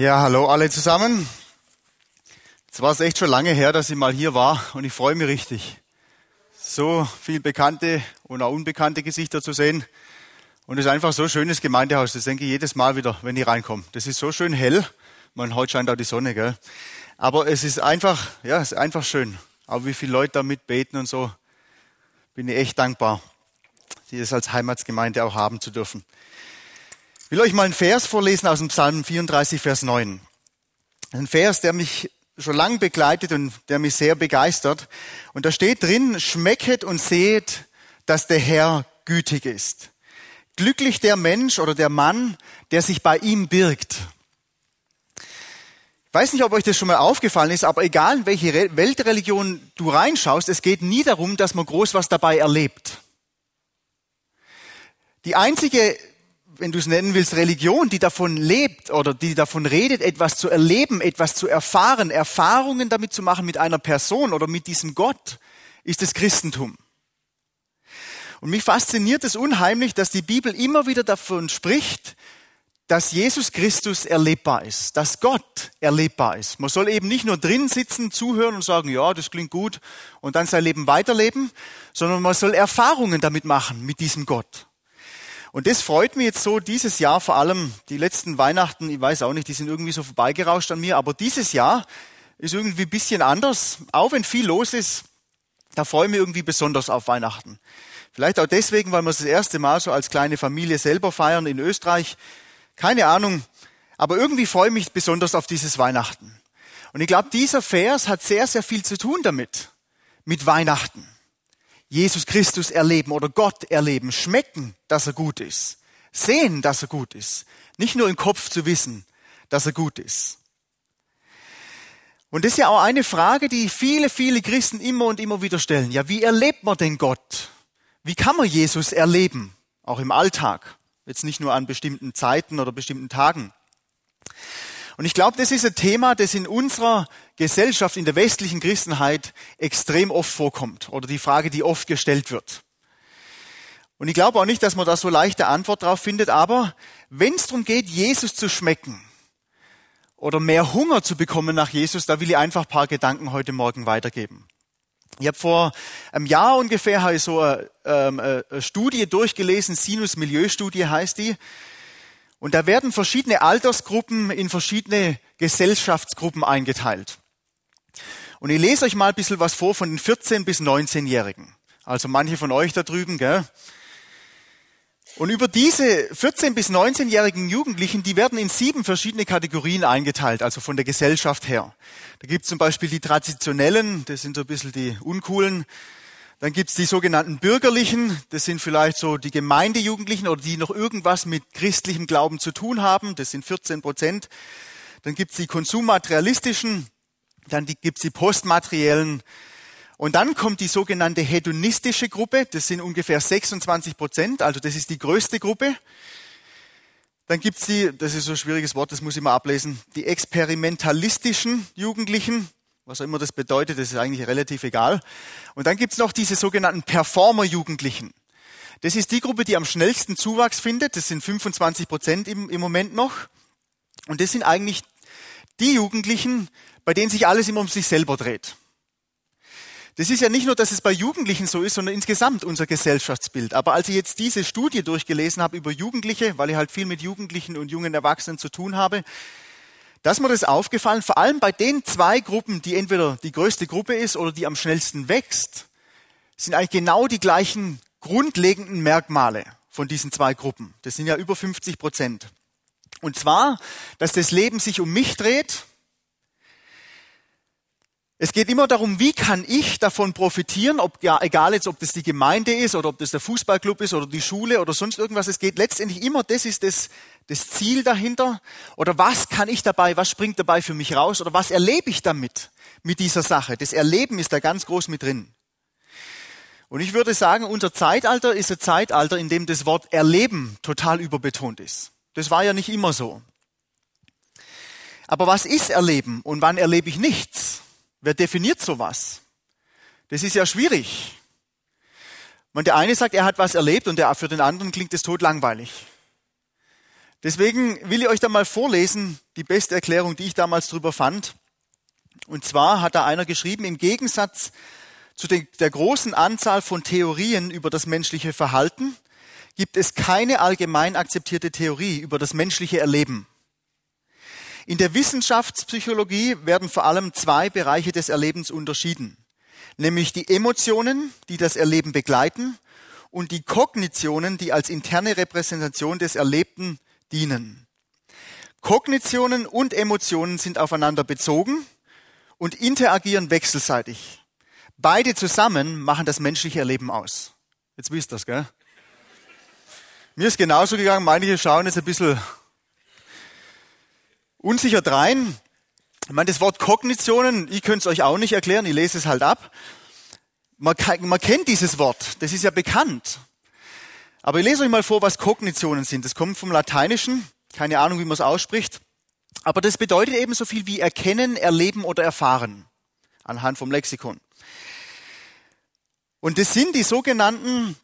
Ja, hallo alle zusammen. Es war es echt schon lange her, dass ich mal hier war und ich freue mich richtig, so viel bekannte und auch unbekannte Gesichter zu sehen. Und es ist einfach so ein schönes Gemeindehaus. Das denke ich jedes Mal wieder, wenn ich reinkomme. Das ist so schön hell. Man, heute scheint auch die Sonne, gell? Aber es ist einfach, ja, es ist einfach schön. Auch wie viele Leute da mitbeten und so. Bin ich echt dankbar, die das als Heimatsgemeinde auch haben zu dürfen. Ich will euch mal einen Vers vorlesen aus dem Psalm 34, Vers 9. Ein Vers, der mich schon lang begleitet und der mich sehr begeistert. Und da steht drin, schmecket und seht, dass der Herr gütig ist. Glücklich der Mensch oder der Mann, der sich bei ihm birgt. Ich weiß nicht, ob euch das schon mal aufgefallen ist, aber egal in welche Weltreligion du reinschaust, es geht nie darum, dass man groß was dabei erlebt. Die einzige, wenn du es nennen willst, Religion, die davon lebt oder die davon redet, etwas zu erleben, etwas zu erfahren, Erfahrungen damit zu machen mit einer Person oder mit diesem Gott, ist das Christentum. Und mich fasziniert es unheimlich, dass die Bibel immer wieder davon spricht, dass Jesus Christus erlebbar ist, dass Gott erlebbar ist. Man soll eben nicht nur drin sitzen, zuhören und sagen, ja, das klingt gut und dann sein Leben weiterleben, sondern man soll Erfahrungen damit machen, mit diesem Gott. Und das freut mich jetzt so dieses Jahr, vor allem die letzten Weihnachten, ich weiß auch nicht, die sind irgendwie so vorbeigerauscht an mir, aber dieses Jahr ist irgendwie ein bisschen anders, auch wenn viel los ist, da freue ich mich irgendwie besonders auf Weihnachten. Vielleicht auch deswegen, weil wir es das erste Mal so als kleine Familie selber feiern in Österreich. Keine Ahnung. Aber irgendwie freue ich mich besonders auf dieses Weihnachten. Und ich glaube, dieser Vers hat sehr, sehr viel zu tun damit. Mit Weihnachten. Jesus Christus erleben oder Gott erleben. Schmecken, dass er gut ist. Sehen, dass er gut ist. Nicht nur im Kopf zu wissen, dass er gut ist. Und das ist ja auch eine Frage, die viele, viele Christen immer und immer wieder stellen. Ja, wie erlebt man denn Gott? Wie kann man Jesus erleben? Auch im Alltag. Jetzt nicht nur an bestimmten Zeiten oder bestimmten Tagen. Und ich glaube, das ist ein Thema, das in unserer Gesellschaft, in der westlichen Christenheit extrem oft vorkommt. Oder die Frage, die oft gestellt wird. Und ich glaube auch nicht, dass man da so leichte Antwort drauf findet, aber wenn es darum geht, Jesus zu schmecken oder mehr Hunger zu bekommen nach Jesus, da will ich einfach ein paar Gedanken heute Morgen weitergeben. Ich habe vor einem Jahr ungefähr so eine, ähm, eine Studie durchgelesen, Sinus-Milieu-Studie heißt die. Und da werden verschiedene Altersgruppen in verschiedene Gesellschaftsgruppen eingeteilt. Und ich lese euch mal ein bisschen was vor von den 14 bis 19-Jährigen. Also manche von euch da drüben, gell? Und über diese 14 bis 19-jährigen Jugendlichen, die werden in sieben verschiedene Kategorien eingeteilt, also von der Gesellschaft her. Da gibt es zum Beispiel die Traditionellen, das sind so ein bisschen die Uncoolen. Dann gibt es die sogenannten Bürgerlichen, das sind vielleicht so die Gemeindejugendlichen oder die noch irgendwas mit christlichem Glauben zu tun haben, das sind 14 Prozent. Dann gibt es die konsummaterialistischen, dann gibt es die postmateriellen, und dann kommt die sogenannte hedonistische Gruppe, das sind ungefähr 26 Prozent, also das ist die größte Gruppe. Dann gibt's die, das ist so ein schwieriges Wort, das muss ich mal ablesen, die experimentalistischen Jugendlichen, was auch immer das bedeutet, das ist eigentlich relativ egal. Und dann gibt's noch diese sogenannten Performer-Jugendlichen. Das ist die Gruppe, die am schnellsten Zuwachs findet, das sind 25 Prozent im, im Moment noch. Und das sind eigentlich die Jugendlichen, bei denen sich alles immer um sich selber dreht. Das ist ja nicht nur, dass es bei Jugendlichen so ist, sondern insgesamt unser Gesellschaftsbild. Aber als ich jetzt diese Studie durchgelesen habe über Jugendliche, weil ich halt viel mit Jugendlichen und jungen Erwachsenen zu tun habe, dass mir das aufgefallen, vor allem bei den zwei Gruppen, die entweder die größte Gruppe ist oder die am schnellsten wächst, sind eigentlich genau die gleichen grundlegenden Merkmale von diesen zwei Gruppen. Das sind ja über 50 Prozent. Und zwar, dass das Leben sich um mich dreht es geht immer darum, wie kann ich davon profitieren, ob, ja, egal jetzt, ob das die Gemeinde ist oder ob das der Fußballclub ist oder die Schule oder sonst irgendwas. Es geht letztendlich immer, das ist das, das Ziel dahinter. Oder was kann ich dabei, was springt dabei für mich raus? Oder was erlebe ich damit, mit dieser Sache? Das Erleben ist da ganz groß mit drin. Und ich würde sagen, unser Zeitalter ist ein Zeitalter, in dem das Wort Erleben total überbetont ist. Das war ja nicht immer so. Aber was ist Erleben und wann erlebe ich nichts? Wer definiert sowas? Das ist ja schwierig. Man, der eine sagt, er hat was erlebt und der, für den anderen klingt es tot langweilig. Deswegen will ich euch da mal vorlesen, die beste Erklärung, die ich damals drüber fand. Und zwar hat da einer geschrieben, im Gegensatz zu der großen Anzahl von Theorien über das menschliche Verhalten gibt es keine allgemein akzeptierte Theorie über das menschliche Erleben. In der Wissenschaftspsychologie werden vor allem zwei Bereiche des Erlebens unterschieden, nämlich die Emotionen, die das Erleben begleiten, und die Kognitionen, die als interne Repräsentation des Erlebten dienen. Kognitionen und Emotionen sind aufeinander bezogen und interagieren wechselseitig. Beide zusammen machen das menschliche Erleben aus. Jetzt wisst ihr das, gell? Mir ist genauso gegangen, manche schauen jetzt ein bisschen unsicher drein. Ich meine, das Wort Kognitionen, ich könnte es euch auch nicht erklären, ich lese es halt ab. Man, man kennt dieses Wort, das ist ja bekannt. Aber ich lese euch mal vor, was Kognitionen sind. Das kommt vom Lateinischen, keine Ahnung, wie man es ausspricht. Aber das bedeutet eben so viel wie erkennen, erleben oder erfahren, anhand vom Lexikon. Und das sind die sogenannten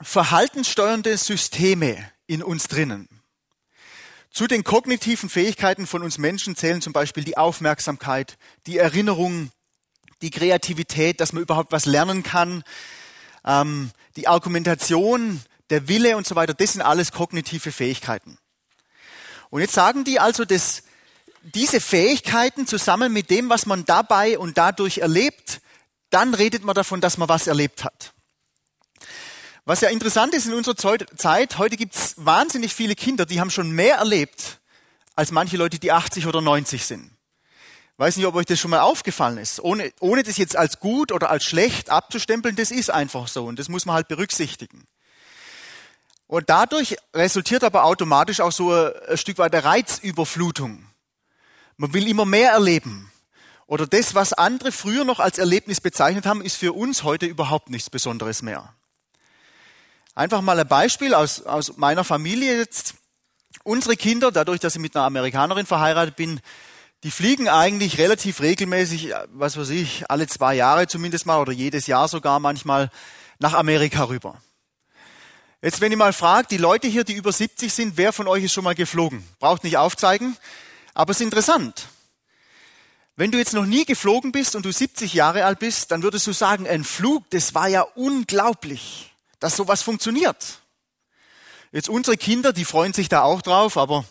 verhaltenssteuernde Systeme in uns drinnen. Zu den kognitiven Fähigkeiten von uns Menschen zählen zum Beispiel die Aufmerksamkeit, die Erinnerung, die Kreativität, dass man überhaupt was lernen kann, ähm, die Argumentation, der Wille und so weiter. Das sind alles kognitive Fähigkeiten. Und jetzt sagen die also, dass diese Fähigkeiten zusammen mit dem, was man dabei und dadurch erlebt, dann redet man davon, dass man was erlebt hat. Was ja interessant ist in unserer Zeit, heute gibt es wahnsinnig viele Kinder, die haben schon mehr erlebt als manche Leute, die 80 oder 90 sind. Weiß nicht, ob euch das schon mal aufgefallen ist. Ohne, ohne das jetzt als gut oder als schlecht abzustempeln, das ist einfach so und das muss man halt berücksichtigen. Und dadurch resultiert aber automatisch auch so ein Stück weit der Reizüberflutung. Man will immer mehr erleben. Oder das, was andere früher noch als Erlebnis bezeichnet haben, ist für uns heute überhaupt nichts Besonderes mehr. Einfach mal ein Beispiel aus, aus meiner Familie jetzt. Unsere Kinder, dadurch, dass ich mit einer Amerikanerin verheiratet bin, die fliegen eigentlich relativ regelmäßig, was weiß ich, alle zwei Jahre zumindest mal oder jedes Jahr sogar manchmal nach Amerika rüber. Jetzt, wenn ich mal frage, die Leute hier, die über 70 sind, wer von euch ist schon mal geflogen? Braucht nicht aufzeigen, aber es ist interessant. Wenn du jetzt noch nie geflogen bist und du 70 Jahre alt bist, dann würdest du sagen, ein Flug, das war ja unglaublich, dass sowas funktioniert. Jetzt unsere Kinder, die freuen sich da auch drauf, aber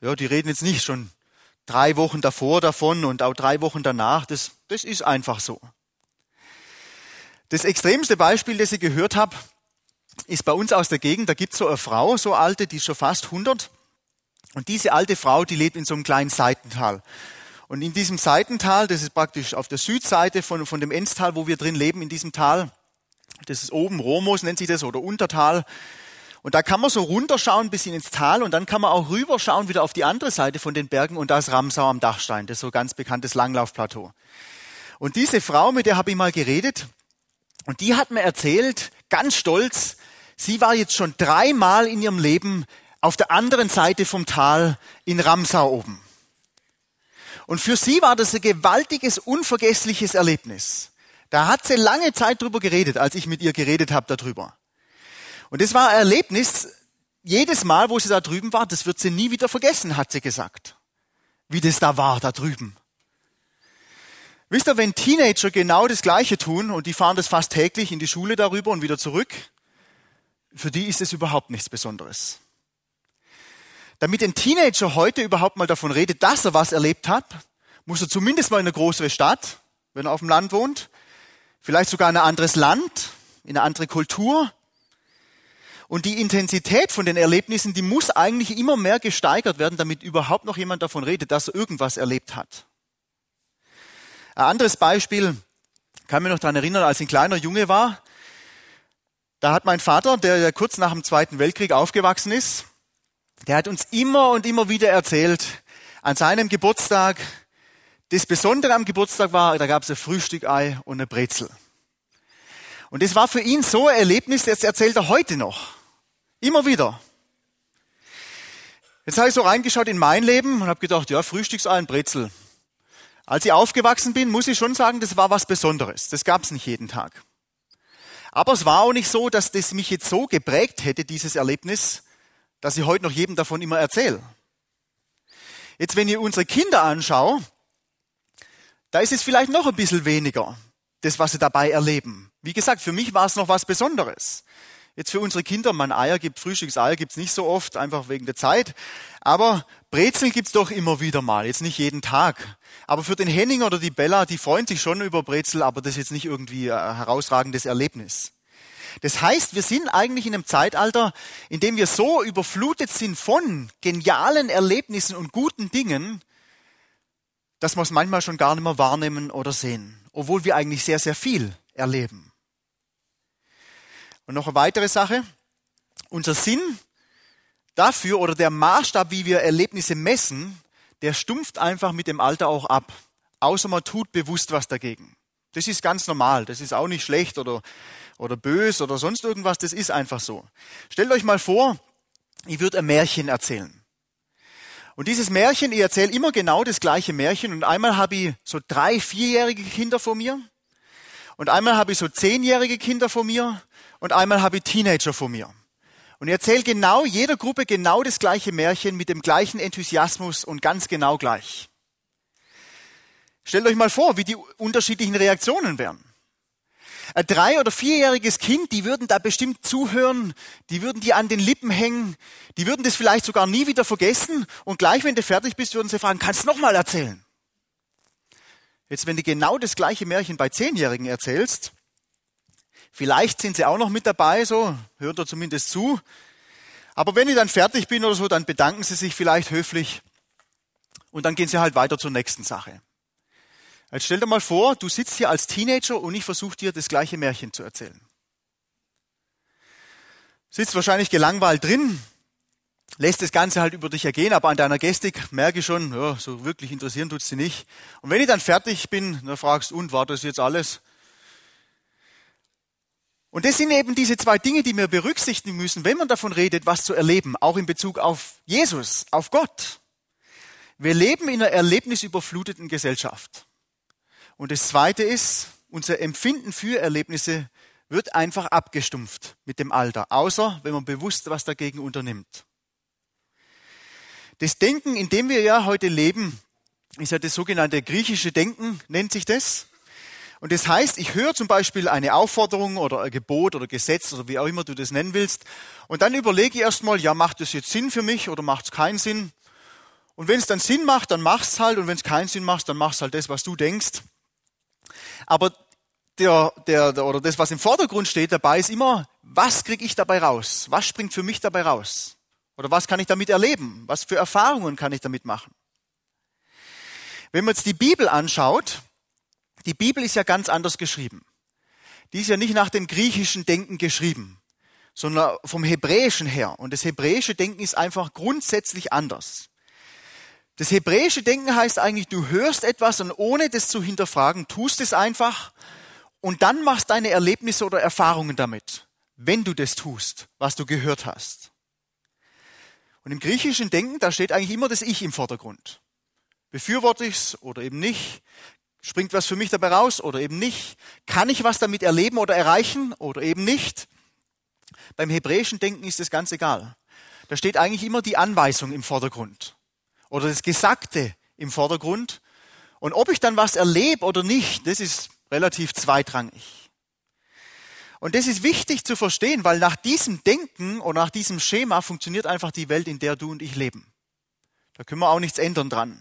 ja, die reden jetzt nicht schon drei Wochen davor davon und auch drei Wochen danach. Das, das ist einfach so. Das extremste Beispiel, das ich gehört habe, ist bei uns aus der Gegend. Da gibt es so eine Frau, so alte, die ist schon fast 100. Und diese alte Frau, die lebt in so einem kleinen Seitental. Und in diesem Seitental, das ist praktisch auf der Südseite von, von dem Enztal, wo wir drin leben, in diesem Tal, das ist oben Romos, nennt sich das, oder Untertal. Und da kann man so runterschauen bis ins Tal und dann kann man auch rüberschauen wieder auf die andere Seite von den Bergen und da ist Ramsau am Dachstein, das ist so ganz bekanntes Langlaufplateau. Und diese Frau, mit der habe ich mal geredet und die hat mir erzählt, ganz stolz, sie war jetzt schon dreimal in ihrem Leben auf der anderen Seite vom Tal in Ramsau oben. Und für sie war das ein gewaltiges, unvergessliches Erlebnis. Da hat sie lange Zeit drüber geredet, als ich mit ihr geredet habe darüber. Und das war ein Erlebnis, jedes Mal, wo sie da drüben war, das wird sie nie wieder vergessen, hat sie gesagt. Wie das da war, da drüben. Wisst ihr, wenn Teenager genau das Gleiche tun und die fahren das fast täglich in die Schule darüber und wieder zurück, für die ist es überhaupt nichts Besonderes damit ein Teenager heute überhaupt mal davon redet, dass er was erlebt hat, muss er zumindest mal in eine größere Stadt, wenn er auf dem Land wohnt, vielleicht sogar in ein anderes Land, in eine andere Kultur. Und die Intensität von den Erlebnissen, die muss eigentlich immer mehr gesteigert werden, damit überhaupt noch jemand davon redet, dass er irgendwas erlebt hat. Ein anderes Beispiel, kann mich noch daran erinnern, als ich ein kleiner Junge war, da hat mein Vater, der ja kurz nach dem Zweiten Weltkrieg aufgewachsen ist, der hat uns immer und immer wieder erzählt, an seinem Geburtstag, das Besondere am Geburtstag war, da gab es ein Frühstückei und eine Brezel. Und das war für ihn so ein Erlebnis, das erzählt er heute noch. Immer wieder. Jetzt habe ich so reingeschaut in mein Leben und habe gedacht, ja, Frühstücksei und Brezel. Als ich aufgewachsen bin, muss ich schon sagen, das war was Besonderes. Das gab es nicht jeden Tag. Aber es war auch nicht so, dass das mich jetzt so geprägt hätte, dieses Erlebnis, dass ich heute noch jedem davon immer erzähle. Jetzt, wenn ich unsere Kinder anschaue, da ist es vielleicht noch ein bisschen weniger, das, was sie dabei erleben. Wie gesagt, für mich war es noch was Besonderes. Jetzt für unsere Kinder, mein Eier gibt, Frühstückseier gibt's nicht so oft, einfach wegen der Zeit. Aber Brezeln gibt's doch immer wieder mal, jetzt nicht jeden Tag. Aber für den Henning oder die Bella, die freuen sich schon über Brezel, aber das ist jetzt nicht irgendwie ein herausragendes Erlebnis. Das heißt, wir sind eigentlich in einem Zeitalter, in dem wir so überflutet sind von genialen Erlebnissen und guten Dingen, dass wir es manchmal schon gar nicht mehr wahrnehmen oder sehen, obwohl wir eigentlich sehr, sehr viel erleben. Und noch eine weitere Sache. Unser Sinn dafür oder der Maßstab, wie wir Erlebnisse messen, der stumpft einfach mit dem Alter auch ab. Außer man tut bewusst was dagegen. Das ist ganz normal. Das ist auch nicht schlecht oder, oder bös oder sonst irgendwas. Das ist einfach so. Stellt euch mal vor, ich würde ein Märchen erzählen. Und dieses Märchen, ich erzähle immer genau das gleiche Märchen. Und einmal habe ich so drei, vierjährige Kinder vor mir. Und einmal habe ich so zehnjährige Kinder vor mir und einmal habe ich Teenager vor mir. Und ich erzähle genau jeder Gruppe genau das gleiche Märchen mit dem gleichen Enthusiasmus und ganz genau gleich. Stellt euch mal vor, wie die unterschiedlichen Reaktionen wären. Ein drei- oder vierjähriges Kind, die würden da bestimmt zuhören, die würden dir an den Lippen hängen, die würden das vielleicht sogar nie wieder vergessen und gleich, wenn du fertig bist, würden sie fragen, kannst du nochmal erzählen? Jetzt, wenn du genau das gleiche Märchen bei Zehnjährigen erzählst, vielleicht sind sie auch noch mit dabei, so, hört er zumindest zu. Aber wenn ich dann fertig bin oder so, dann bedanken sie sich vielleicht höflich und dann gehen sie halt weiter zur nächsten Sache. Jetzt stell dir mal vor, du sitzt hier als Teenager und ich versuche dir das gleiche Märchen zu erzählen. Sitzt wahrscheinlich gelangweilt drin, lässt das Ganze halt über dich ergehen, aber an deiner Gestik merke ich schon, ja, so wirklich interessieren tut's sie nicht. Und wenn ich dann fertig bin, dann fragst und war das jetzt alles? Und das sind eben diese zwei Dinge, die wir berücksichtigen müssen, wenn man davon redet, was zu erleben, auch in Bezug auf Jesus, auf Gott. Wir leben in einer erlebnisüberfluteten Gesellschaft. Und das Zweite ist, unser Empfinden für Erlebnisse wird einfach abgestumpft mit dem Alter, außer wenn man bewusst was dagegen unternimmt. Das Denken, in dem wir ja heute leben, ist ja das sogenannte griechische Denken, nennt sich das. Und das heißt, ich höre zum Beispiel eine Aufforderung oder ein Gebot oder Gesetz oder wie auch immer du das nennen willst. Und dann überlege ich erstmal, ja, macht das jetzt Sinn für mich oder macht es keinen Sinn? Und wenn es dann Sinn macht, dann mach's halt. Und wenn es keinen Sinn macht, dann machst halt das, was du denkst. Aber der, der, der, oder das, was im Vordergrund steht dabei, ist immer, was kriege ich dabei raus? Was springt für mich dabei raus? Oder was kann ich damit erleben? Was für Erfahrungen kann ich damit machen? Wenn man jetzt die Bibel anschaut, die Bibel ist ja ganz anders geschrieben. Die ist ja nicht nach dem griechischen Denken geschrieben, sondern vom hebräischen her. Und das hebräische Denken ist einfach grundsätzlich anders. Das hebräische Denken heißt eigentlich, du hörst etwas und ohne das zu hinterfragen, tust es einfach und dann machst deine Erlebnisse oder Erfahrungen damit, wenn du das tust, was du gehört hast. Und im griechischen Denken, da steht eigentlich immer das Ich im Vordergrund. Befürworte ich's oder eben nicht? Springt was für mich dabei raus oder eben nicht? Kann ich was damit erleben oder erreichen oder eben nicht? Beim hebräischen Denken ist das ganz egal. Da steht eigentlich immer die Anweisung im Vordergrund oder das Gesagte im Vordergrund. Und ob ich dann was erlebe oder nicht, das ist relativ zweitrangig. Und das ist wichtig zu verstehen, weil nach diesem Denken oder nach diesem Schema funktioniert einfach die Welt, in der du und ich leben. Da können wir auch nichts ändern dran.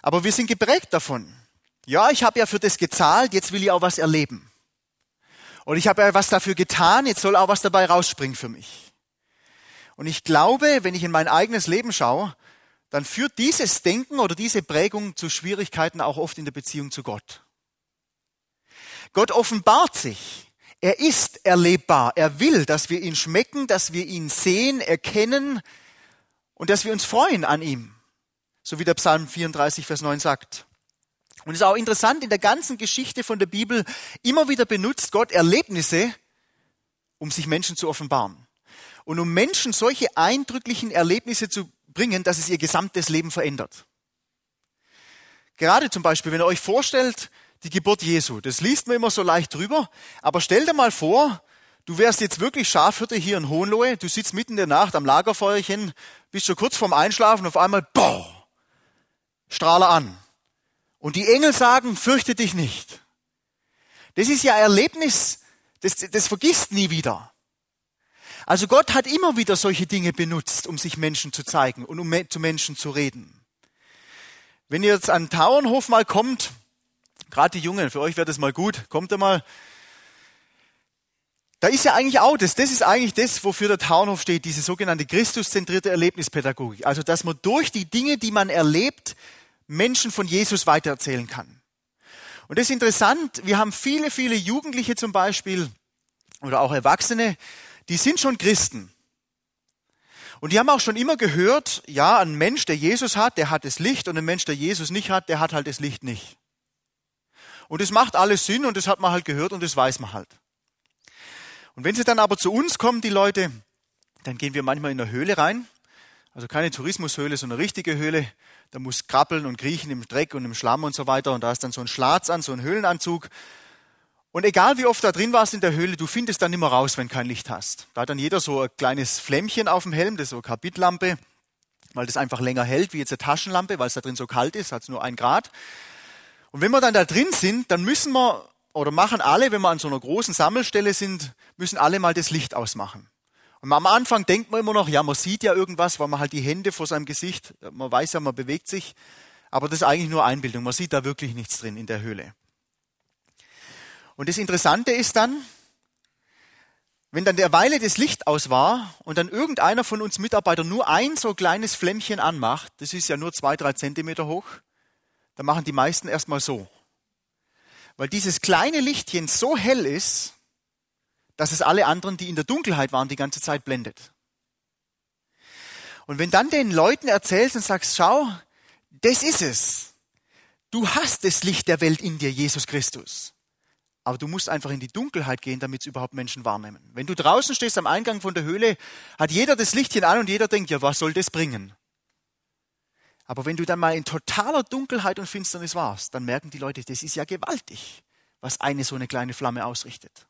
Aber wir sind geprägt davon. Ja, ich habe ja für das gezahlt, jetzt will ich auch was erleben. Und ich habe ja was dafür getan, jetzt soll auch was dabei rausspringen für mich. Und ich glaube, wenn ich in mein eigenes Leben schaue, dann führt dieses Denken oder diese Prägung zu Schwierigkeiten auch oft in der Beziehung zu Gott. Gott offenbart sich. Er ist erlebbar. Er will, dass wir ihn schmecken, dass wir ihn sehen, erkennen und dass wir uns freuen an ihm. So wie der Psalm 34, Vers 9 sagt. Und es ist auch interessant, in der ganzen Geschichte von der Bibel immer wieder benutzt Gott Erlebnisse, um sich Menschen zu offenbaren. Und um Menschen solche eindrücklichen Erlebnisse zu bringen, dass es ihr gesamtes Leben verändert. Gerade zum Beispiel, wenn ihr euch vorstellt, die Geburt Jesu. Das liest man immer so leicht drüber. Aber stell dir mal vor, du wärst jetzt wirklich Schafhirte hier in Hohenlohe, du sitzt mitten in der Nacht am Lagerfeuerchen, bist schon kurz vorm Einschlafen, auf einmal, boah, strahle an. Und die Engel sagen, fürchte dich nicht. Das ist ja Erlebnis, das, das vergisst nie wieder. Also Gott hat immer wieder solche Dinge benutzt, um sich Menschen zu zeigen und um zu Menschen zu reden. Wenn ihr jetzt an Tauernhof mal kommt, gerade die Jungen, für euch wäre das mal gut, kommt ihr mal. Da ist ja eigentlich auch das, das ist eigentlich das, wofür der Tauernhof steht, diese sogenannte Christuszentrierte Erlebnispädagogik. Also, dass man durch die Dinge, die man erlebt, Menschen von Jesus weitererzählen kann. Und das ist interessant, wir haben viele, viele Jugendliche zum Beispiel oder auch Erwachsene, die sind schon Christen. Und die haben auch schon immer gehört, ja, ein Mensch, der Jesus hat, der hat das Licht und ein Mensch, der Jesus nicht hat, der hat halt das Licht nicht. Und es macht alles Sinn und das hat man halt gehört und das weiß man halt. Und wenn sie dann aber zu uns kommen, die Leute, dann gehen wir manchmal in eine Höhle rein. Also keine Tourismushöhle, sondern eine richtige Höhle. Da muss krabbeln und kriechen im Dreck und im Schlamm und so weiter. Und da ist dann so ein Schlatz an, so ein Höhlenanzug. Und egal wie oft da drin warst in der Höhle, du findest dann immer raus, wenn kein Licht hast. Da hat dann jeder so ein kleines Flämmchen auf dem Helm, das ist so eine Karbidlampe, weil das einfach länger hält wie jetzt eine Taschenlampe, weil es da drin so kalt ist, hat es nur ein Grad. Und wenn wir dann da drin sind, dann müssen wir oder machen alle, wenn wir an so einer großen Sammelstelle sind, müssen alle mal das Licht ausmachen. Und am Anfang denkt man immer noch, ja, man sieht ja irgendwas, weil man halt die Hände vor seinem Gesicht, man weiß ja, man bewegt sich. Aber das ist eigentlich nur Einbildung. Man sieht da wirklich nichts drin in der Höhle. Und das Interessante ist dann, wenn dann der Weile das Licht aus war und dann irgendeiner von uns Mitarbeitern nur ein so kleines Flämmchen anmacht, das ist ja nur zwei, drei Zentimeter hoch, dann machen die meisten erstmal so. Weil dieses kleine Lichtchen so hell ist, dass es alle anderen, die in der Dunkelheit waren, die ganze Zeit blendet. Und wenn dann den Leuten erzählst und sagst, schau, das ist es. Du hast das Licht der Welt in dir, Jesus Christus. Aber du musst einfach in die Dunkelheit gehen, damit es überhaupt Menschen wahrnehmen. Wenn du draußen stehst am Eingang von der Höhle, hat jeder das Lichtchen an und jeder denkt, ja, was soll das bringen? Aber wenn du dann mal in totaler Dunkelheit und Finsternis warst, dann merken die Leute, das ist ja gewaltig, was eine so eine kleine Flamme ausrichtet.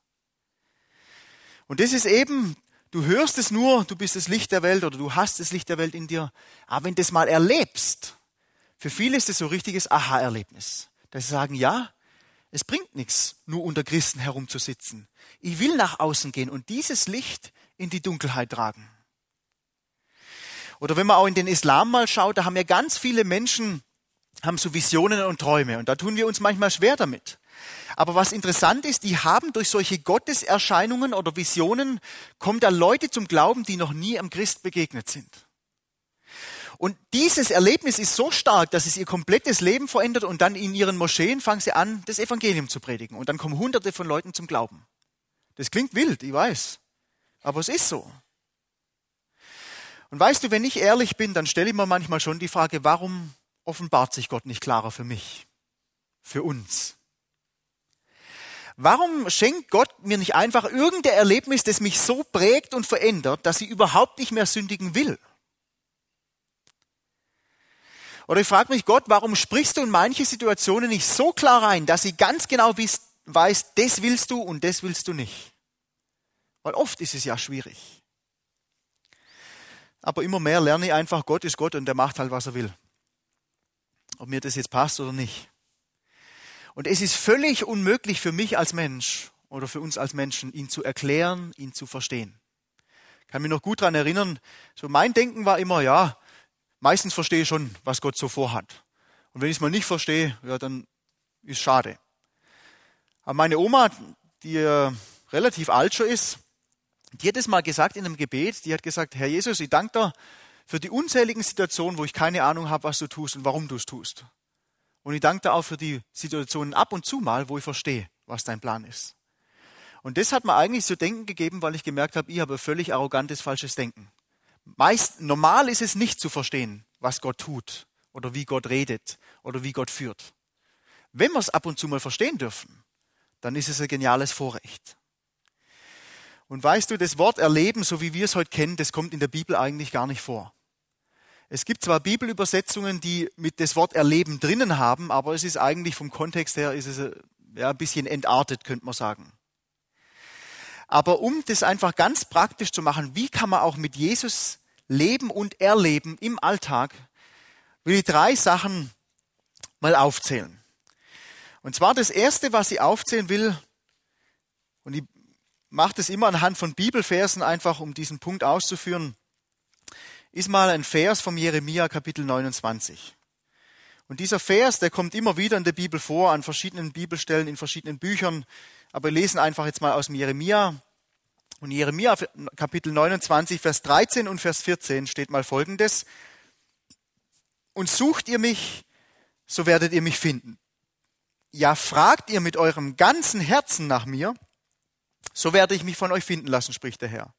Und das ist eben, du hörst es nur, du bist das Licht der Welt oder du hast das Licht der Welt in dir. Aber wenn du das mal erlebst, für viele ist es so ein richtiges Aha-Erlebnis. Dass sie sagen, ja, es bringt nichts, nur unter Christen herumzusitzen. Ich will nach außen gehen und dieses Licht in die Dunkelheit tragen. Oder wenn man auch in den Islam mal schaut, da haben ja ganz viele Menschen, haben so Visionen und Träume und da tun wir uns manchmal schwer damit. Aber was interessant ist, die haben durch solche Gotteserscheinungen oder Visionen, kommen da Leute zum Glauben, die noch nie am Christ begegnet sind. Und dieses Erlebnis ist so stark, dass es ihr komplettes Leben verändert und dann in ihren Moscheen fangen sie an, das Evangelium zu predigen. Und dann kommen hunderte von Leuten zum Glauben. Das klingt wild, ich weiß. Aber es ist so. Und weißt du, wenn ich ehrlich bin, dann stelle ich mir manchmal schon die Frage, warum offenbart sich Gott nicht klarer für mich, für uns? Warum schenkt Gott mir nicht einfach irgendein Erlebnis, das mich so prägt und verändert, dass ich überhaupt nicht mehr sündigen will? Oder ich frage mich, Gott, warum sprichst du in manche Situationen nicht so klar rein, dass sie ganz genau weiß, das willst du und das willst du nicht? Weil oft ist es ja schwierig. Aber immer mehr lerne ich einfach, Gott ist Gott und der macht halt, was er will. Ob mir das jetzt passt oder nicht. Und es ist völlig unmöglich für mich als Mensch oder für uns als Menschen, ihn zu erklären, ihn zu verstehen. Ich kann mich noch gut daran erinnern, so mein Denken war immer, ja, meistens verstehe ich schon, was Gott so vorhat. Und wenn ich es mal nicht verstehe, ja, dann ist schade. Aber meine Oma, die äh, relativ alt schon ist, die hat es mal gesagt in einem Gebet, die hat gesagt, Herr Jesus, ich danke dir für die unzähligen Situationen, wo ich keine Ahnung habe, was du tust und warum du es tust. Und ich danke dir auch für die Situationen ab und zu mal, wo ich verstehe, was dein Plan ist. Und das hat mir eigentlich zu denken gegeben, weil ich gemerkt habe, ich habe völlig arrogantes, falsches Denken. Meist, normal ist es nicht zu verstehen, was Gott tut oder wie Gott redet oder wie Gott führt. Wenn wir es ab und zu mal verstehen dürfen, dann ist es ein geniales Vorrecht. Und weißt du, das Wort erleben, so wie wir es heute kennen, das kommt in der Bibel eigentlich gar nicht vor. Es gibt zwar Bibelübersetzungen, die mit das Wort erleben drinnen haben, aber es ist eigentlich vom Kontext her ist es ja, ein bisschen entartet, könnte man sagen. Aber um das einfach ganz praktisch zu machen, wie kann man auch mit Jesus leben und erleben im Alltag, will ich drei Sachen mal aufzählen. Und zwar das erste, was ich aufzählen will, und ich mache das immer anhand von Bibelversen einfach, um diesen Punkt auszuführen, ist mal ein Vers vom Jeremia Kapitel 29. Und dieser Vers, der kommt immer wieder in der Bibel vor, an verschiedenen Bibelstellen, in verschiedenen Büchern. Aber wir lesen einfach jetzt mal aus dem Jeremia. Und Jeremia Kapitel 29, Vers 13 und Vers 14 steht mal Folgendes. Und sucht ihr mich, so werdet ihr mich finden. Ja, fragt ihr mit eurem ganzen Herzen nach mir, so werde ich mich von euch finden lassen, spricht der Herr.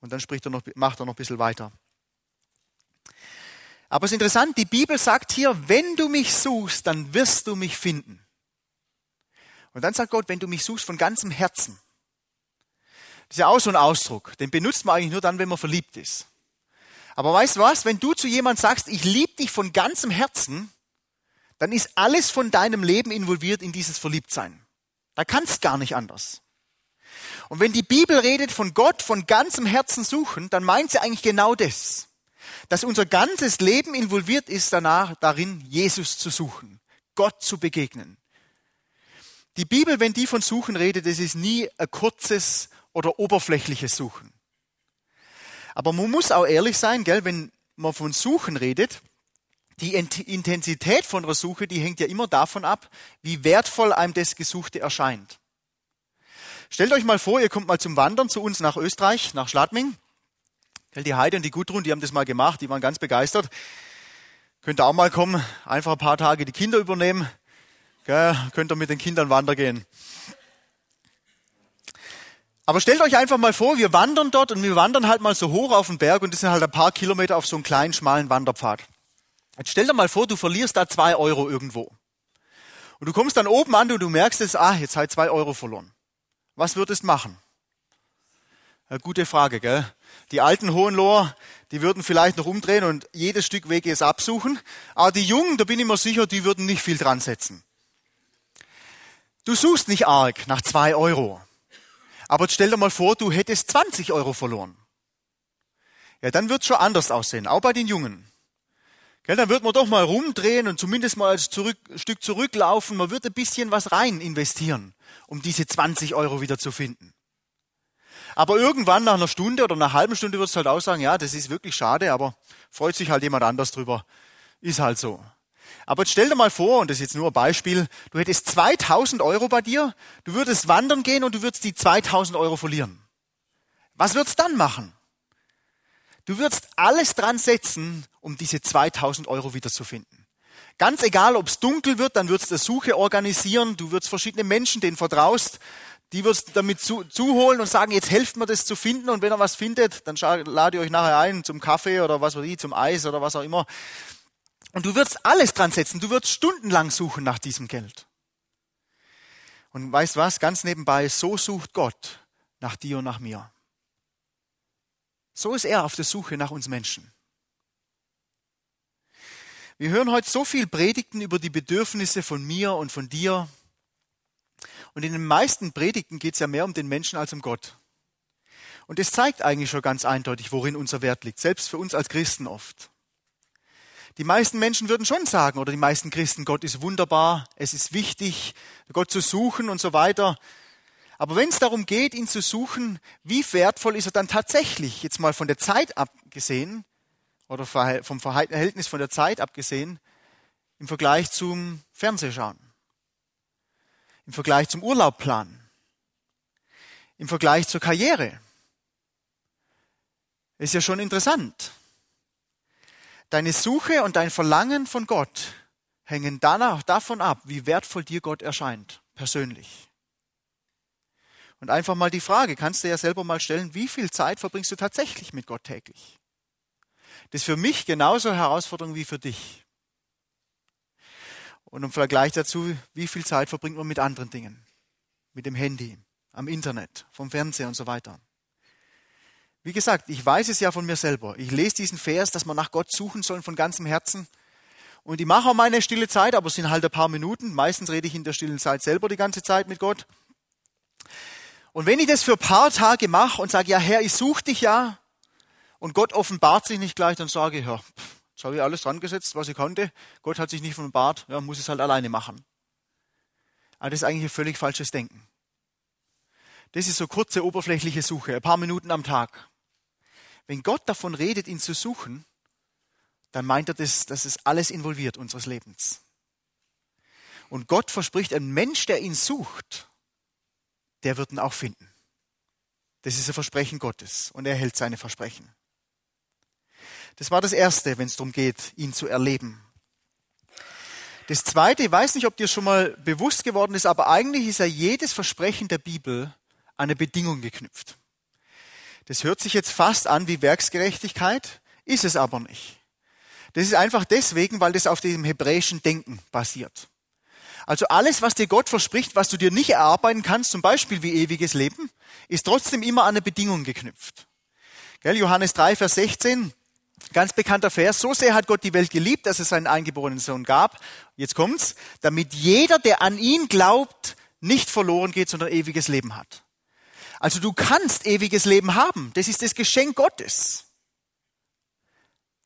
Und dann spricht er noch, macht er noch ein bisschen weiter. Aber es ist interessant, die Bibel sagt hier, wenn du mich suchst, dann wirst du mich finden. Und dann sagt Gott, wenn du mich suchst von ganzem Herzen. Das ist ja auch so ein Ausdruck, den benutzt man eigentlich nur dann, wenn man verliebt ist. Aber weißt du was, wenn du zu jemand sagst, ich liebe dich von ganzem Herzen, dann ist alles von deinem Leben involviert in dieses Verliebtsein. Da kannst gar nicht anders. Und wenn die Bibel redet von Gott von ganzem Herzen suchen, dann meint sie eigentlich genau das dass unser ganzes Leben involviert ist danach darin, Jesus zu suchen, Gott zu begegnen. Die Bibel, wenn die von Suchen redet, das ist nie ein kurzes oder oberflächliches Suchen. Aber man muss auch ehrlich sein, gell, wenn man von Suchen redet, die Intensität von einer Suche, die hängt ja immer davon ab, wie wertvoll einem das Gesuchte erscheint. Stellt euch mal vor, ihr kommt mal zum Wandern zu uns nach Österreich, nach Schladming. Die Heide und die Gudrun, die haben das mal gemacht, die waren ganz begeistert. Könnt ihr auch mal kommen, einfach ein paar Tage die Kinder übernehmen. Gell, könnt ihr mit den Kindern wandern gehen. Aber stellt euch einfach mal vor, wir wandern dort und wir wandern halt mal so hoch auf den Berg und das sind halt ein paar Kilometer auf so einen kleinen, schmalen Wanderpfad. Jetzt stell dir mal vor, du verlierst da zwei Euro irgendwo. Und du kommst dann oben an und du merkst jetzt, ah, jetzt halt zwei Euro verloren. Was würdest du machen? Eine gute Frage, gell? Die alten Hohenloher, die würden vielleicht noch umdrehen und jedes Stück Weges absuchen. Aber die Jungen, da bin ich mir sicher, die würden nicht viel dran setzen. Du suchst nicht arg nach zwei Euro. Aber stell dir mal vor, du hättest 20 Euro verloren. Ja, dann wird's schon anders aussehen, auch bei den Jungen. Gell, dann wird man doch mal rumdrehen und zumindest mal ein zurück, Stück zurücklaufen. Man wird ein bisschen was rein investieren, um diese 20 Euro wieder zu finden. Aber irgendwann nach einer Stunde oder einer halben Stunde wird es halt auch sagen, ja, das ist wirklich schade, aber freut sich halt jemand anders drüber. Ist halt so. Aber jetzt stell dir mal vor, und das ist jetzt nur ein Beispiel, du hättest 2000 Euro bei dir, du würdest wandern gehen und du würdest die 2000 Euro verlieren. Was würdest du dann machen? Du würdest alles dran setzen, um diese 2000 Euro wiederzufinden. Ganz egal, ob es dunkel wird, dann würdest du eine Suche organisieren, du würdest verschiedene Menschen, denen vertraust, die wird damit zu, zuholen und sagen, jetzt helft mir das zu finden und wenn er was findet, dann lade ich euch nachher ein zum Kaffee oder was weiß ich, zum Eis oder was auch immer. Und du wirst alles dran setzen, du wirst stundenlang suchen nach diesem Geld. Und weißt was, ganz nebenbei, so sucht Gott nach dir und nach mir. So ist er auf der Suche nach uns Menschen. Wir hören heute so viel Predigten über die Bedürfnisse von mir und von dir, und in den meisten Predigten geht es ja mehr um den Menschen als um Gott. Und es zeigt eigentlich schon ganz eindeutig, worin unser Wert liegt, selbst für uns als Christen oft. Die meisten Menschen würden schon sagen, oder die meisten Christen, Gott ist wunderbar, es ist wichtig, Gott zu suchen und so weiter. Aber wenn es darum geht, ihn zu suchen, wie wertvoll ist er dann tatsächlich, jetzt mal von der Zeit abgesehen, oder vom Verhältnis von der Zeit abgesehen, im Vergleich zum Fernsehschauen? im Vergleich zum Urlaubplan, im Vergleich zur Karriere. Ist ja schon interessant. Deine Suche und dein Verlangen von Gott hängen danach davon ab, wie wertvoll dir Gott erscheint, persönlich. Und einfach mal die Frage, kannst du ja selber mal stellen, wie viel Zeit verbringst du tatsächlich mit Gott täglich? Das ist für mich genauso Herausforderung wie für dich. Und im Vergleich dazu, wie viel Zeit verbringt man mit anderen Dingen? Mit dem Handy, am Internet, vom Fernseher und so weiter. Wie gesagt, ich weiß es ja von mir selber. Ich lese diesen Vers, dass man nach Gott suchen soll von ganzem Herzen. Und ich mache auch meine stille Zeit, aber es sind halt ein paar Minuten. Meistens rede ich in der stillen Zeit selber die ganze Zeit mit Gott. Und wenn ich das für ein paar Tage mache und sage, ja Herr, ich suche dich ja, und Gott offenbart sich nicht gleich, dann sage ich, ja, jetzt habe ich alles dran gesetzt, was ich konnte. Gott hat sich nicht offenbart, ja, muss es halt alleine machen. Aber das ist eigentlich ein völlig falsches Denken. Das ist so kurze, oberflächliche Suche, ein paar Minuten am Tag. Wenn Gott davon redet, ihn zu suchen, dann meint er das, dass es alles involviert unseres Lebens. Und Gott verspricht, ein Mensch, der ihn sucht, der wird ihn auch finden. Das ist ein Versprechen Gottes und er hält seine Versprechen. Das war das Erste, wenn es darum geht, ihn zu erleben. Das Zweite, ich weiß nicht, ob dir schon mal bewusst geworden ist, aber eigentlich ist ja jedes Versprechen der Bibel an eine Bedingung geknüpft. Das hört sich jetzt fast an wie Werksgerechtigkeit, ist es aber nicht. Das ist einfach deswegen, weil das auf dem hebräischen Denken basiert. Also alles, was dir Gott verspricht, was du dir nicht erarbeiten kannst, zum Beispiel wie ewiges Leben, ist trotzdem immer an eine Bedingung geknüpft. Gell, Johannes 3, Vers 16, ganz bekannter Vers. So sehr hat Gott die Welt geliebt, dass es seinen eingeborenen Sohn gab. Jetzt kommt's, damit jeder, der an ihn glaubt, nicht verloren geht, sondern ewiges Leben hat. Also du kannst ewiges Leben haben. Das ist das Geschenk Gottes.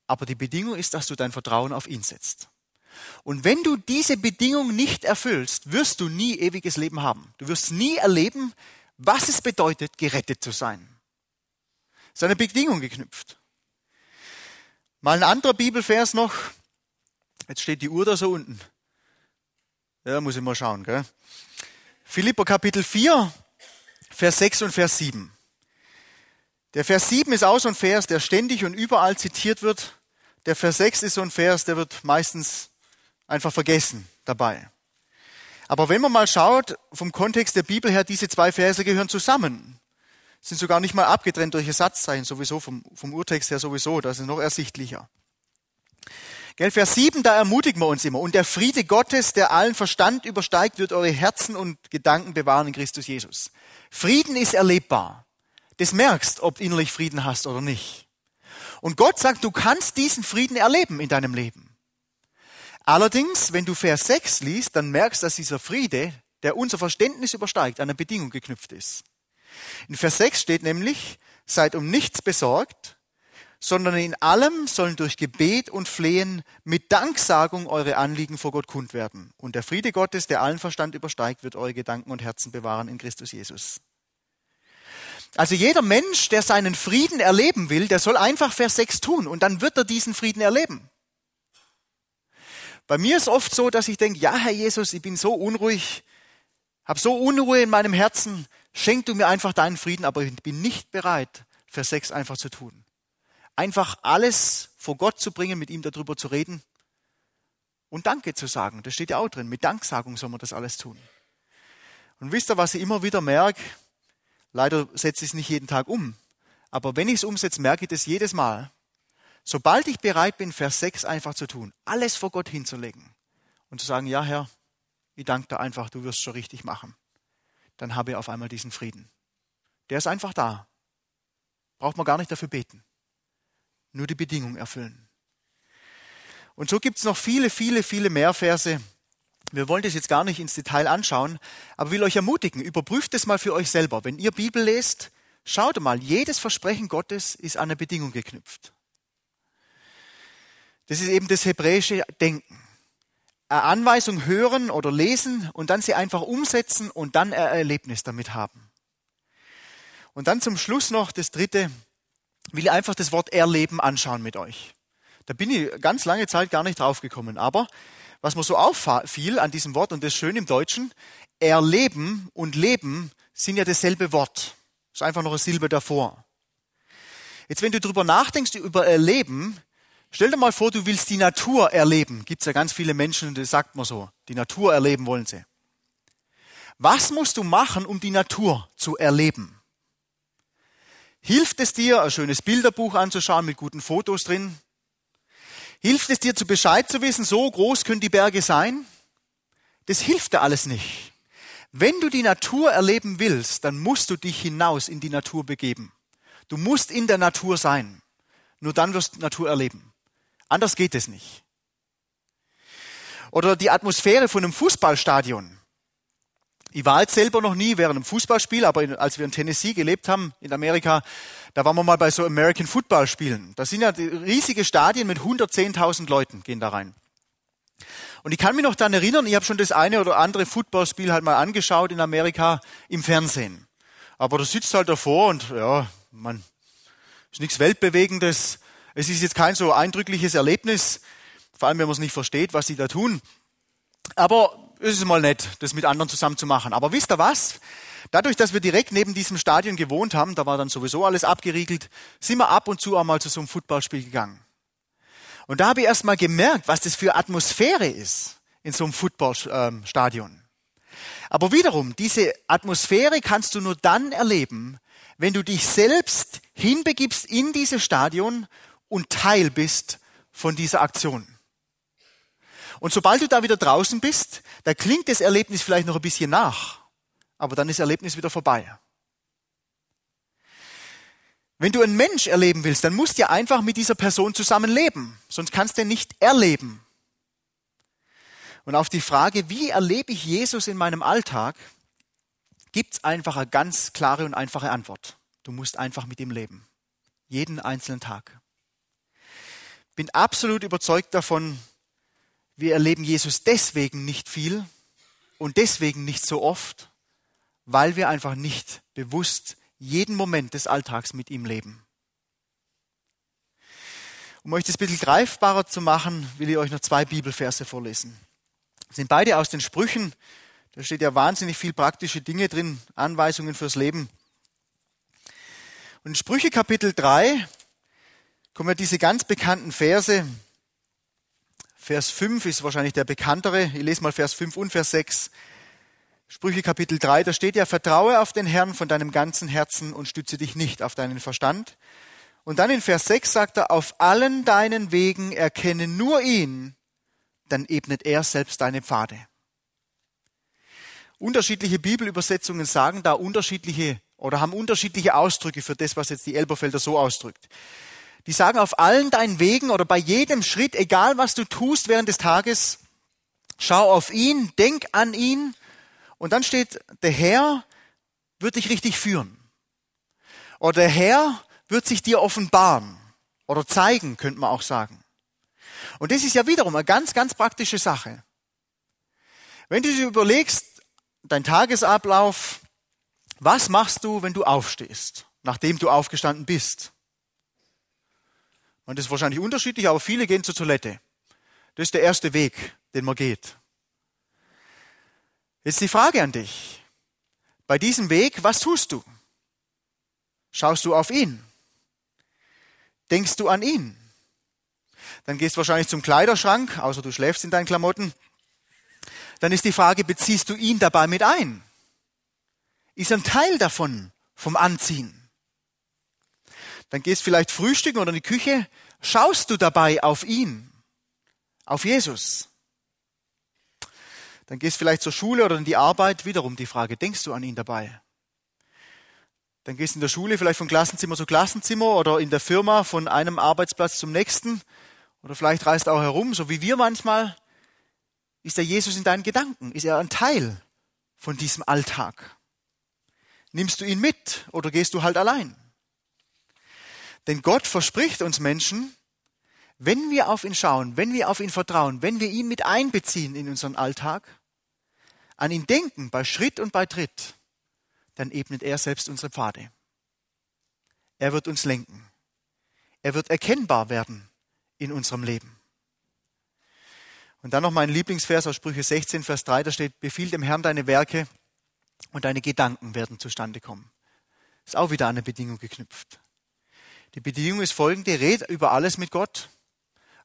Aber die Bedingung ist, dass du dein Vertrauen auf ihn setzt. Und wenn du diese Bedingung nicht erfüllst, wirst du nie ewiges Leben haben. Du wirst nie erleben, was es bedeutet, gerettet zu sein. Das ist eine Bedingung geknüpft. Mal ein anderer Bibelvers noch. Jetzt steht die Uhr da so unten. Ja, muss ich mal schauen. Gell? Philipper Kapitel 4, Vers 6 und Vers 7. Der Vers 7 ist auch so ein Vers, der ständig und überall zitiert wird. Der Vers 6 ist so ein Vers, der wird meistens einfach vergessen dabei. Aber wenn man mal schaut, vom Kontext der Bibel her, diese zwei Verse gehören zusammen. Sind sogar nicht mal abgetrennt durch Satzzeichen, sowieso vom, vom Urtext her sowieso, das ist noch ersichtlicher. Gell, Vers 7, da ermutigen wir uns immer. Und der Friede Gottes, der allen Verstand übersteigt, wird eure Herzen und Gedanken bewahren in Christus Jesus. Frieden ist erlebbar. Das merkst, ob du innerlich Frieden hast oder nicht. Und Gott sagt, du kannst diesen Frieden erleben in deinem Leben. Allerdings, wenn du Vers 6 liest, dann merkst, dass dieser Friede, der unser Verständnis übersteigt, an eine Bedingung geknüpft ist. In Vers 6 steht nämlich, seid um nichts besorgt, sondern in allem sollen durch Gebet und Flehen mit Danksagung eure Anliegen vor Gott kund werden. Und der Friede Gottes, der allen Verstand übersteigt, wird eure Gedanken und Herzen bewahren in Christus Jesus. Also jeder Mensch, der seinen Frieden erleben will, der soll einfach Vers 6 tun und dann wird er diesen Frieden erleben. Bei mir ist oft so, dass ich denke, ja, Herr Jesus, ich bin so unruhig, habe so Unruhe in meinem Herzen, schenk du mir einfach deinen Frieden, aber ich bin nicht bereit, Vers 6 einfach zu tun einfach alles vor Gott zu bringen, mit ihm darüber zu reden und Danke zu sagen. Das steht ja auch drin. Mit Danksagung soll man das alles tun. Und wisst ihr, was ich immer wieder merke? Leider setze ich es nicht jeden Tag um. Aber wenn ich es umsetze, merke ich das jedes Mal. Sobald ich bereit bin, Vers 6 einfach zu tun, alles vor Gott hinzulegen und zu sagen, ja Herr, ich danke dir einfach, du wirst schon richtig machen, dann habe ich auf einmal diesen Frieden. Der ist einfach da. Braucht man gar nicht dafür beten nur die Bedingung erfüllen. Und so gibt es noch viele, viele, viele mehr Verse. Wir wollen das jetzt gar nicht ins Detail anschauen, aber will euch ermutigen, überprüft es mal für euch selber. Wenn ihr Bibel lest, schaut mal, jedes Versprechen Gottes ist an eine Bedingung geknüpft. Das ist eben das hebräische Denken. Eine Anweisung hören oder lesen und dann sie einfach umsetzen und dann ein Erlebnis damit haben. Und dann zum Schluss noch das dritte, will einfach das Wort erleben anschauen mit euch. Da bin ich ganz lange Zeit gar nicht drauf gekommen. Aber was mir so auffiel an diesem Wort, und das schön im Deutschen, erleben und leben sind ja dasselbe Wort. Ist einfach noch eine Silbe davor. Jetzt, wenn du darüber nachdenkst, über Erleben, stell dir mal vor, du willst die Natur erleben. Gibt es ja ganz viele Menschen, das sagt man so. Die Natur erleben wollen sie. Was musst du machen, um die Natur zu erleben? Hilft es dir, ein schönes Bilderbuch anzuschauen mit guten Fotos drin? Hilft es dir, zu Bescheid zu wissen, so groß können die Berge sein? Das hilft dir alles nicht. Wenn du die Natur erleben willst, dann musst du dich hinaus in die Natur begeben. Du musst in der Natur sein. Nur dann wirst du Natur erleben. Anders geht es nicht. Oder die Atmosphäre von einem Fußballstadion. Ich war jetzt selber noch nie während einem Fußballspiel, aber in, als wir in Tennessee gelebt haben, in Amerika, da waren wir mal bei so American Football Spielen. Da sind ja riesige Stadien mit 110.000 Leuten, gehen da rein. Und ich kann mich noch daran erinnern, ich habe schon das eine oder andere Footballspiel halt mal angeschaut in Amerika im Fernsehen. Aber du sitzt halt davor und ja, man ist nichts Weltbewegendes. Es ist jetzt kein so eindrückliches Erlebnis, vor allem wenn man es nicht versteht, was sie da tun. Aber es ist mal nett, das mit anderen zusammen zu machen. Aber wisst ihr was? Dadurch, dass wir direkt neben diesem Stadion gewohnt haben, da war dann sowieso alles abgeriegelt, sind wir ab und zu einmal zu so einem Footballspiel gegangen. Und da habe ich erst mal gemerkt, was das für Atmosphäre ist in so einem Footballstadion. Aber wiederum, diese Atmosphäre kannst du nur dann erleben, wenn du dich selbst hinbegibst in dieses Stadion und Teil bist von dieser Aktion. Und sobald du da wieder draußen bist, da klingt das Erlebnis vielleicht noch ein bisschen nach, aber dann ist das Erlebnis wieder vorbei. Wenn du einen Mensch erleben willst, dann musst du ja einfach mit dieser Person zusammenleben, sonst kannst du ihn nicht erleben. Und auf die Frage, wie erlebe ich Jesus in meinem Alltag, gibt es einfach eine ganz klare und einfache Antwort. Du musst einfach mit ihm leben. Jeden einzelnen Tag. Bin absolut überzeugt davon, wir erleben Jesus deswegen nicht viel und deswegen nicht so oft, weil wir einfach nicht bewusst jeden Moment des Alltags mit ihm leben. Um euch das ein bisschen greifbarer zu machen, will ich euch noch zwei Bibelverse vorlesen. Das sind beide aus den Sprüchen. Da steht ja wahnsinnig viel praktische Dinge drin, Anweisungen fürs Leben. Und in Sprüche Kapitel 3 kommen ja diese ganz bekannten Verse, Vers 5 ist wahrscheinlich der bekanntere. Ich lese mal Vers 5 und Vers 6. Sprüche Kapitel 3, da steht ja, vertraue auf den Herrn von deinem ganzen Herzen und stütze dich nicht auf deinen Verstand. Und dann in Vers 6 sagt er, auf allen deinen Wegen erkenne nur ihn, dann ebnet er selbst deine Pfade. Unterschiedliche Bibelübersetzungen sagen da unterschiedliche oder haben unterschiedliche Ausdrücke für das, was jetzt die Elberfelder so ausdrückt. Die sagen auf allen deinen Wegen oder bei jedem Schritt, egal was du tust während des Tages, schau auf ihn, denk an ihn. Und dann steht, der Herr wird dich richtig führen. Oder der Herr wird sich dir offenbaren oder zeigen, könnte man auch sagen. Und das ist ja wiederum eine ganz, ganz praktische Sache. Wenn du dir überlegst, dein Tagesablauf, was machst du, wenn du aufstehst, nachdem du aufgestanden bist? Und das ist wahrscheinlich unterschiedlich, aber viele gehen zur Toilette. Das ist der erste Weg, den man geht. Jetzt die Frage an dich. Bei diesem Weg, was tust du? Schaust du auf ihn? Denkst du an ihn? Dann gehst du wahrscheinlich zum Kleiderschrank, außer du schläfst in deinen Klamotten. Dann ist die Frage, beziehst du ihn dabei mit ein? Ist ein Teil davon vom Anziehen? Dann gehst vielleicht frühstücken oder in die Küche. Schaust du dabei auf ihn, auf Jesus? Dann gehst vielleicht zur Schule oder in die Arbeit. Wiederum die Frage, denkst du an ihn dabei? Dann gehst in der Schule vielleicht von Klassenzimmer zu Klassenzimmer oder in der Firma von einem Arbeitsplatz zum nächsten. Oder vielleicht reist auch herum, so wie wir manchmal. Ist der Jesus in deinen Gedanken? Ist er ein Teil von diesem Alltag? Nimmst du ihn mit oder gehst du halt allein? Denn Gott verspricht uns Menschen, wenn wir auf ihn schauen, wenn wir auf ihn vertrauen, wenn wir ihn mit einbeziehen in unseren Alltag, an ihn denken bei Schritt und bei Tritt, dann ebnet er selbst unsere Pfade. Er wird uns lenken. Er wird erkennbar werden in unserem Leben. Und dann noch mein Lieblingsvers aus Sprüche 16, Vers 3, da steht, befiehl dem Herrn deine Werke und deine Gedanken werden zustande kommen. Ist auch wieder an eine Bedingung geknüpft. Die Bedingung ist folgende, red über alles mit Gott.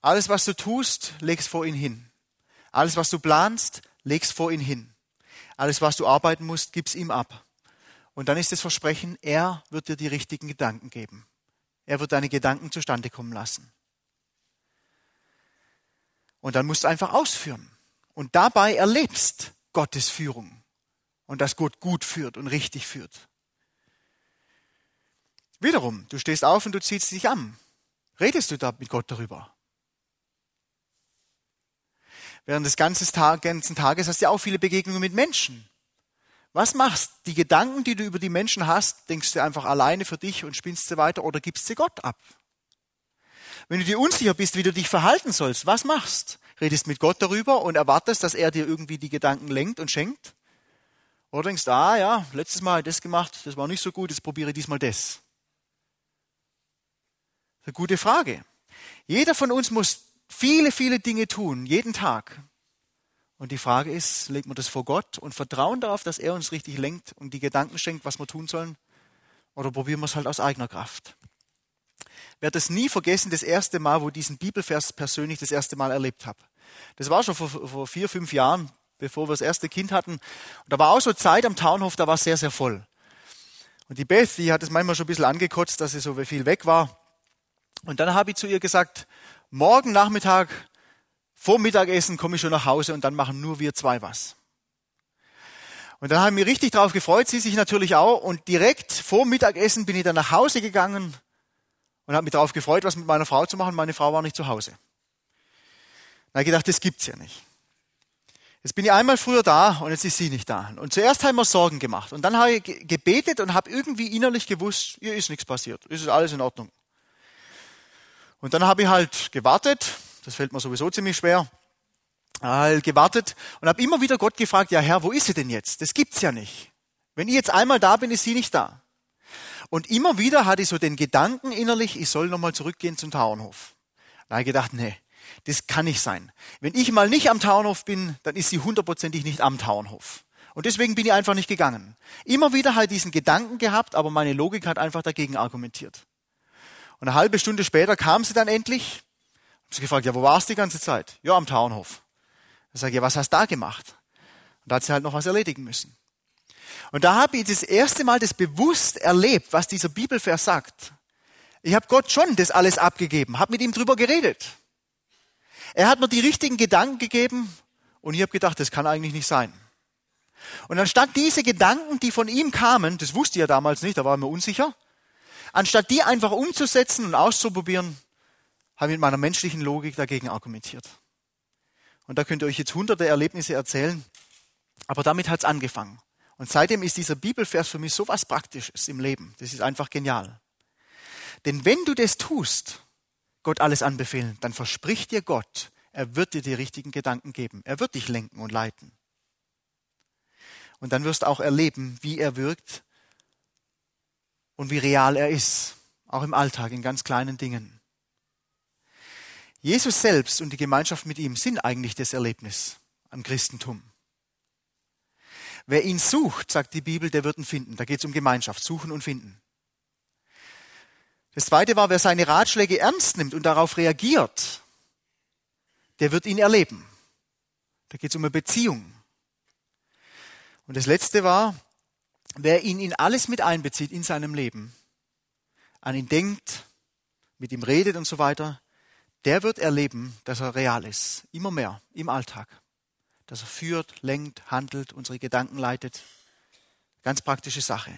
Alles, was du tust, legst vor ihn hin. Alles, was du planst, legst vor ihn hin. Alles, was du arbeiten musst, gib's ihm ab. Und dann ist das Versprechen, er wird dir die richtigen Gedanken geben. Er wird deine Gedanken zustande kommen lassen. Und dann musst du einfach ausführen. Und dabei erlebst Gottes Führung. Und dass Gott gut führt und richtig führt. Wiederum, du stehst auf und du ziehst dich an. Redest du da mit Gott darüber? Während des ganzen, Tag, ganzen Tages hast du auch viele Begegnungen mit Menschen. Was machst? Die Gedanken, die du über die Menschen hast, denkst du einfach alleine für dich und spinnst sie weiter oder gibst sie Gott ab? Wenn du dir unsicher bist, wie du dich verhalten sollst, was machst? Redest mit Gott darüber und erwartest, dass er dir irgendwie die Gedanken lenkt und schenkt? Oder denkst, ah ja, letztes Mal das gemacht, das war nicht so gut, jetzt probiere ich diesmal das. Eine gute Frage. Jeder von uns muss viele, viele Dinge tun, jeden Tag. Und die Frage ist, legt man das vor Gott und vertrauen darauf, dass er uns richtig lenkt und die Gedanken schenkt, was wir tun sollen? Oder probieren wir es halt aus eigener Kraft? Ich werde es nie vergessen, das erste Mal, wo ich diesen Bibelvers persönlich das erste Mal erlebt habe. Das war schon vor, vor vier, fünf Jahren, bevor wir das erste Kind hatten. Und da war auch so Zeit am Townhof, da war es sehr, sehr voll. Und die Beth, die hat es manchmal schon ein bisschen angekotzt, dass sie so viel weg war. Und dann habe ich zu ihr gesagt, morgen Nachmittag vor Mittagessen komme ich schon nach Hause und dann machen nur wir zwei was. Und dann haben wir richtig drauf gefreut, sie sich natürlich auch. Und direkt vor Mittagessen bin ich dann nach Hause gegangen und habe mich darauf gefreut, was mit meiner Frau zu machen. Meine Frau war nicht zu Hause. Ich gedacht, das gibt's ja nicht. Jetzt bin ich einmal früher da und jetzt ist sie nicht da. Und zuerst haben wir Sorgen gemacht. Und dann habe ich gebetet und habe irgendwie innerlich gewusst, ihr ist nichts passiert. ist alles in Ordnung. Und dann habe ich halt gewartet. Das fällt mir sowieso ziemlich schwer. Halt gewartet und habe immer wieder Gott gefragt, ja Herr, wo ist sie denn jetzt? Das gibt's ja nicht. Wenn ich jetzt einmal da bin, ist sie nicht da. Und immer wieder hatte ich so den Gedanken innerlich, ich soll nochmal zurückgehen zum Tauernhof. Da habe ich gedacht, nee, das kann nicht sein. Wenn ich mal nicht am Tauernhof bin, dann ist sie hundertprozentig nicht am Tauernhof. Und deswegen bin ich einfach nicht gegangen. Immer wieder halt diesen Gedanken gehabt, aber meine Logik hat einfach dagegen argumentiert. Und eine halbe Stunde später kam sie dann endlich. Hab sie gefragt, ja, wo warst du die ganze Zeit? Ja, am Tauernhof. Dann sage ich, ja, was hast du da gemacht? Und da hat sie halt noch was erledigen müssen. Und da habe ich das erste Mal das bewusst erlebt, was dieser Bibelvers sagt. Ich habe Gott schon das alles abgegeben, habe mit ihm drüber geredet. Er hat mir die richtigen Gedanken gegeben und ich habe gedacht, das kann eigentlich nicht sein. Und anstatt diese Gedanken, die von ihm kamen, das wusste ich ja damals nicht, da war er mir unsicher, anstatt die einfach umzusetzen und auszuprobieren, habe ich mit meiner menschlichen Logik dagegen argumentiert. Und da könnt ihr euch jetzt hunderte Erlebnisse erzählen, aber damit hat es angefangen. Und seitdem ist dieser Bibelvers für mich so was Praktisches im Leben. Das ist einfach genial. Denn wenn du das tust, Gott alles anbefehlen, dann verspricht dir Gott, er wird dir die richtigen Gedanken geben. Er wird dich lenken und leiten. Und dann wirst du auch erleben, wie er wirkt und wie real er ist, auch im Alltag, in ganz kleinen Dingen. Jesus selbst und die Gemeinschaft mit ihm sind eigentlich das Erlebnis am Christentum. Wer ihn sucht, sagt die Bibel, der wird ihn finden. Da geht es um Gemeinschaft, suchen und finden. Das zweite war, wer seine Ratschläge ernst nimmt und darauf reagiert, der wird ihn erleben. Da geht es um eine Beziehung. Und das letzte war, wer ihn in alles mit einbezieht in seinem Leben, an ihn denkt, mit ihm redet und so weiter, der wird erleben, dass er real ist. Immer mehr im Alltag dass er führt, lenkt, handelt, unsere Gedanken leitet. Ganz praktische Sache.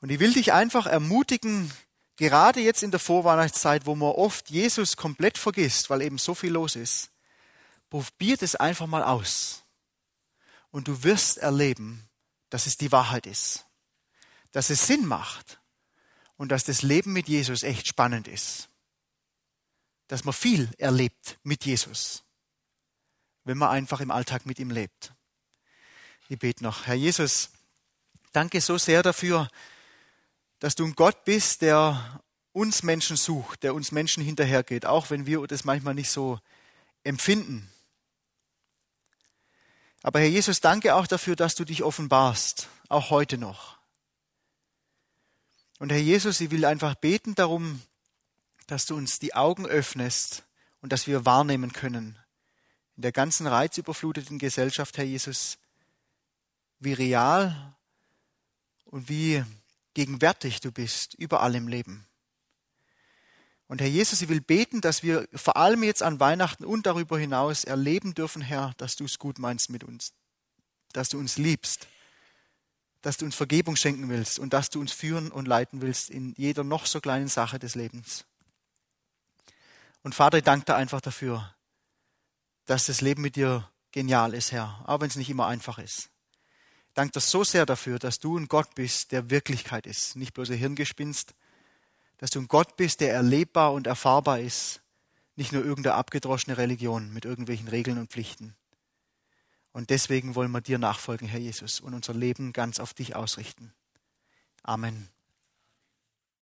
Und ich will dich einfach ermutigen, gerade jetzt in der Vorweihnachtszeit, wo man oft Jesus komplett vergisst, weil eben so viel los ist, probiert es einfach mal aus. Und du wirst erleben, dass es die Wahrheit ist. Dass es Sinn macht. Und dass das Leben mit Jesus echt spannend ist. Dass man viel erlebt mit Jesus wenn man einfach im Alltag mit ihm lebt. Ich bete noch. Herr Jesus, danke so sehr dafür, dass du ein Gott bist, der uns Menschen sucht, der uns Menschen hinterhergeht, auch wenn wir das manchmal nicht so empfinden. Aber Herr Jesus, danke auch dafür, dass du dich offenbarst, auch heute noch. Und Herr Jesus, ich will einfach beten darum, dass du uns die Augen öffnest und dass wir wahrnehmen können, in der ganzen reizüberfluteten Gesellschaft, Herr Jesus, wie real und wie gegenwärtig du bist, überall im Leben. Und Herr Jesus, ich will beten, dass wir vor allem jetzt an Weihnachten und darüber hinaus erleben dürfen, Herr, dass du es gut meinst mit uns, dass du uns liebst, dass du uns Vergebung schenken willst und dass du uns führen und leiten willst in jeder noch so kleinen Sache des Lebens. Und Vater, ich danke dir einfach dafür, dass das Leben mit dir genial ist, Herr, auch wenn es nicht immer einfach ist. Dank dir so sehr dafür, dass du ein Gott bist, der Wirklichkeit ist, nicht bloß ein Hirngespinst, dass du ein Gott bist, der erlebbar und erfahrbar ist, nicht nur irgendeine abgedroschene Religion mit irgendwelchen Regeln und Pflichten. Und deswegen wollen wir dir nachfolgen, Herr Jesus, und unser Leben ganz auf dich ausrichten. Amen.